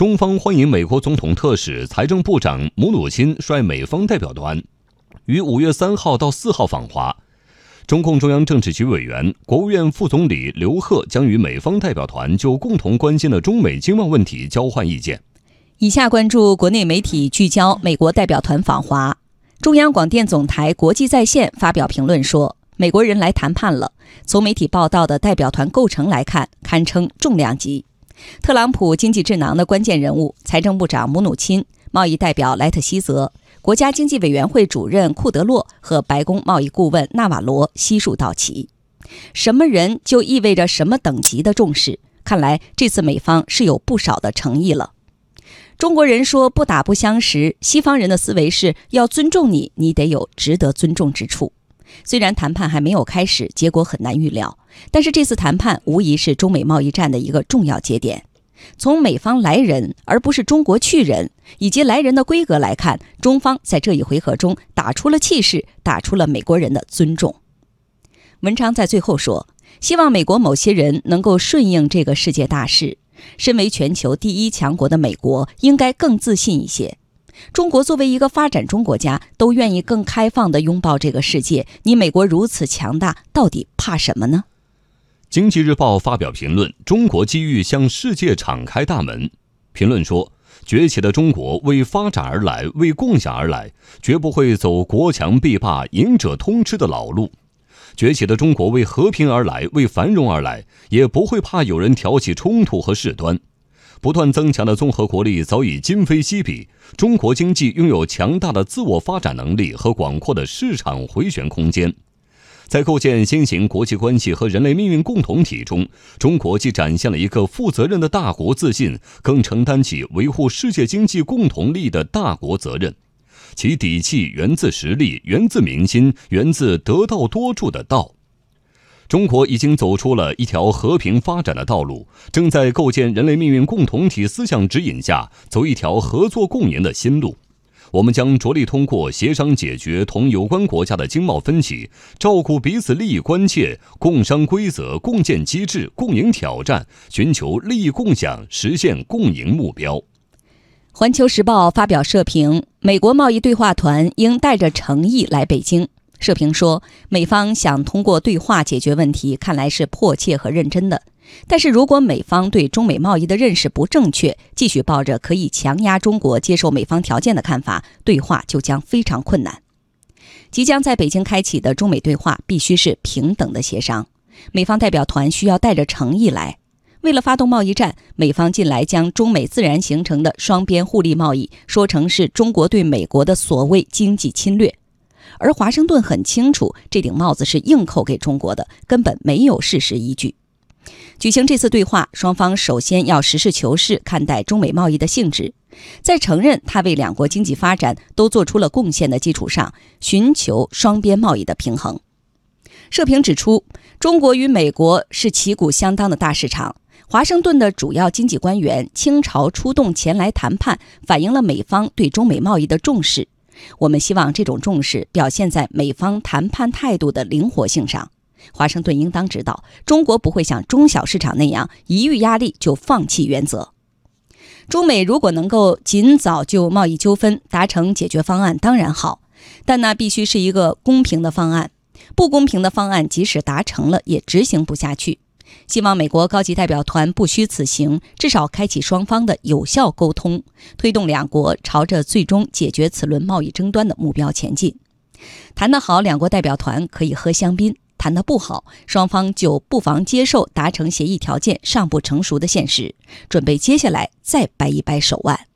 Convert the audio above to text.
中方欢迎美国总统特使、财政部长姆努钦率美方代表团于五月三号到四号访华。中共中央政治局委员、国务院副总理刘鹤将与美方代表团就共同关心的中美经贸问题交换意见。以下关注国内媒体聚焦美国代表团访华。中央广电总台国际在线发表评论说：“美国人来谈判了。从媒体报道的代表团构成来看，堪称重量级。特朗普经济智囊的关键人物，财政部长姆努钦、贸易代表莱特希泽。”国家经济委员会主任库德洛和白宫贸易顾问纳瓦罗悉数到齐，什么人就意味着什么等级的重视。看来这次美方是有不少的诚意了。中国人说不打不相识，西方人的思维是要尊重你，你得有值得尊重之处。虽然谈判还没有开始，结果很难预料，但是这次谈判无疑是中美贸易战的一个重要节点。从美方来人，而不是中国去人，以及来人的规格来看，中方在这一回合中打出了气势，打出了美国人的尊重。文章在最后说：“希望美国某些人能够顺应这个世界大势。身为全球第一强国的美国，应该更自信一些。中国作为一个发展中国家，都愿意更开放地拥抱这个世界。你美国如此强大，到底怕什么呢？”经济日报发表评论：中国机遇向世界敞开大门。评论说：崛起的中国为发展而来，为共享而来，绝不会走国强必霸、赢者通吃的老路。崛起的中国为和平而来，为繁荣而来，也不会怕有人挑起冲突和事端。不断增强的综合国力早已今非昔比，中国经济拥有强大的自我发展能力和广阔的市场回旋空间。在构建新型国际关系和人类命运共同体中，中国既展现了一个负责任的大国自信，更承担起维护世界经济共同利益的大国责任。其底气源自实力，源自民心，源自得道多助的道。中国已经走出了一条和平发展的道路，正在构建人类命运共同体思想指引下走一条合作共赢的新路。我们将着力通过协商解决同有关国家的经贸分歧，照顾彼此利益关切，共商规则，共建机制，共赢挑战，寻求利益共享，实现共赢目标。环球时报发表社评：美国贸易对话团应带着诚意来北京。社评说，美方想通过对话解决问题，看来是迫切和认真的。但是如果美方对中美贸易的认识不正确，继续抱着可以强压中国接受美方条件的看法，对话就将非常困难。即将在北京开启的中美对话必须是平等的协商，美方代表团需要带着诚意来。为了发动贸易战，美方近来将中美自然形成的双边互利贸易说成是中国对美国的所谓经济侵略，而华盛顿很清楚，这顶帽子是硬扣给中国的，根本没有事实依据。举行这次对话，双方首先要实事求是看待中美贸易的性质，在承认它为两国经济发展都做出了贡献的基础上，寻求双边贸易的平衡。社评指出，中国与美国是旗鼓相当的大市场，华盛顿的主要经济官员倾巢出动前来谈判，反映了美方对中美贸易的重视。我们希望这种重视表现在美方谈判态度的灵活性上。华盛顿应当知道，中国不会像中小市场那样一遇压力就放弃原则。中美如果能够尽早就贸易纠纷达成解决方案，当然好，但那必须是一个公平的方案。不公平的方案，即使达成了，也执行不下去。希望美国高级代表团不虚此行，至少开启双方的有效沟通，推动两国朝着最终解决此轮贸易争端的目标前进。谈得好，两国代表团可以喝香槟。谈得不好，双方就不妨接受达成协议条件尚不成熟的现实，准备接下来再掰一掰手腕。